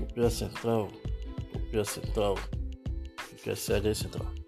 Utopia Central, Utopia Central, o quer central.